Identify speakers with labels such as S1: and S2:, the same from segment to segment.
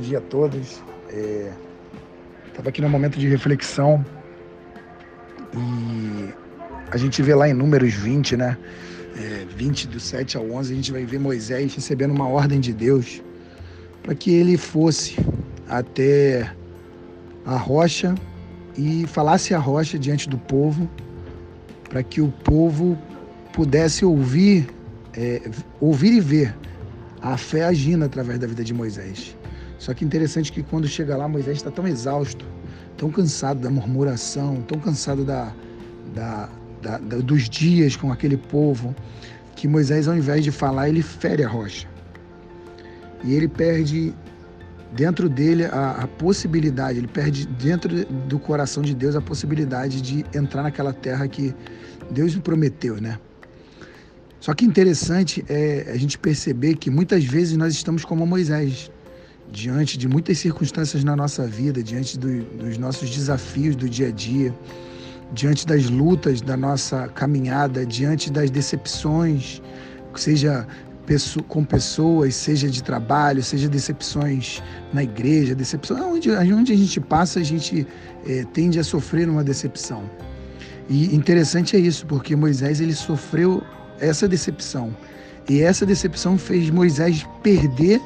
S1: dia a todos. Estava é, aqui no momento de reflexão e a gente vê lá em Números 20, né? É, 20 do 7 ao 11, a gente vai ver Moisés recebendo uma ordem de Deus para que ele fosse até a rocha e falasse a rocha diante do povo, para que o povo pudesse ouvir, é, ouvir e ver a fé agindo através da vida de Moisés. Só que interessante que quando chega lá, Moisés está tão exausto, tão cansado da murmuração, tão cansado da, da, da, da, dos dias com aquele povo, que Moisés, ao invés de falar, ele fere a rocha. E ele perde dentro dele a, a, possibilidade, ele perde dentro do coração de Deus a possibilidade de entrar naquela terra que Deus lhe prometeu, né? Só que interessante é a gente perceber que muitas vezes nós estamos como Moisés, diante de muitas circunstâncias na nossa vida, diante do, dos nossos desafios do dia a dia, diante das lutas da nossa caminhada, diante das decepções, seja com pessoas, seja de trabalho, seja decepções na igreja, decepção onde, onde a gente passa, a gente é, tende a sofrer uma decepção. E interessante é isso, porque Moisés ele sofreu essa decepção. E essa decepção fez Moisés perder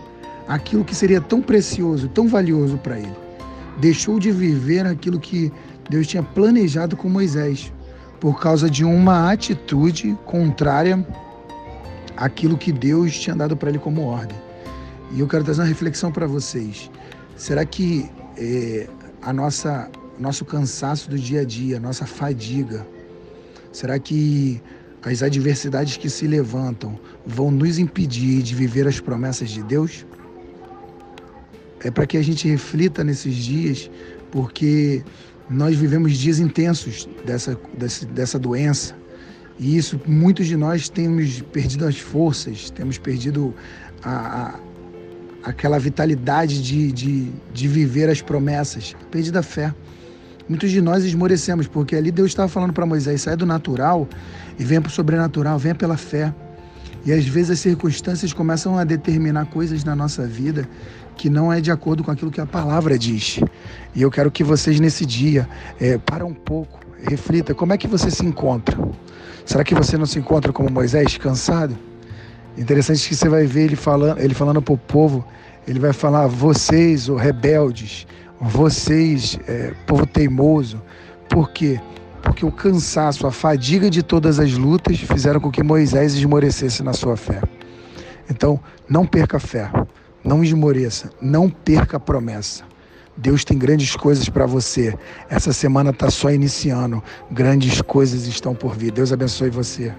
S1: aquilo que seria tão precioso, tão valioso para ele. Deixou de viver aquilo que Deus tinha planejado com Moisés, por causa de uma atitude contrária àquilo que Deus tinha dado para ele como ordem. E eu quero trazer uma reflexão para vocês. Será que é, a nossa nosso cansaço do dia a dia, a nossa fadiga, será que as adversidades que se levantam vão nos impedir de viver as promessas de Deus? É para que a gente reflita nesses dias, porque nós vivemos dias intensos dessa, dessa, dessa doença. E isso, muitos de nós temos perdido as forças, temos perdido a, a aquela vitalidade de, de, de viver as promessas, perdido a fé. Muitos de nós esmorecemos, porque ali Deus estava falando para Moisés: sai do natural e venha para o sobrenatural, venha pela fé. E às vezes as circunstâncias começam a determinar coisas na nossa vida que não é de acordo com aquilo que a palavra diz. E eu quero que vocês nesse dia é, para um pouco, reflita como é que você se encontra. Será que você não se encontra como Moisés, cansado? Interessante que você vai ver ele falando, ele falando para o povo, ele vai falar: vocês, os rebeldes, vocês, é, povo teimoso. Por quê? Porque o cansaço, a fadiga de todas as lutas fizeram com que Moisés esmorecesse na sua fé. Então, não perca a fé, não esmoreça, não perca a promessa. Deus tem grandes coisas para você. Essa semana está só iniciando. Grandes coisas estão por vir. Deus abençoe você.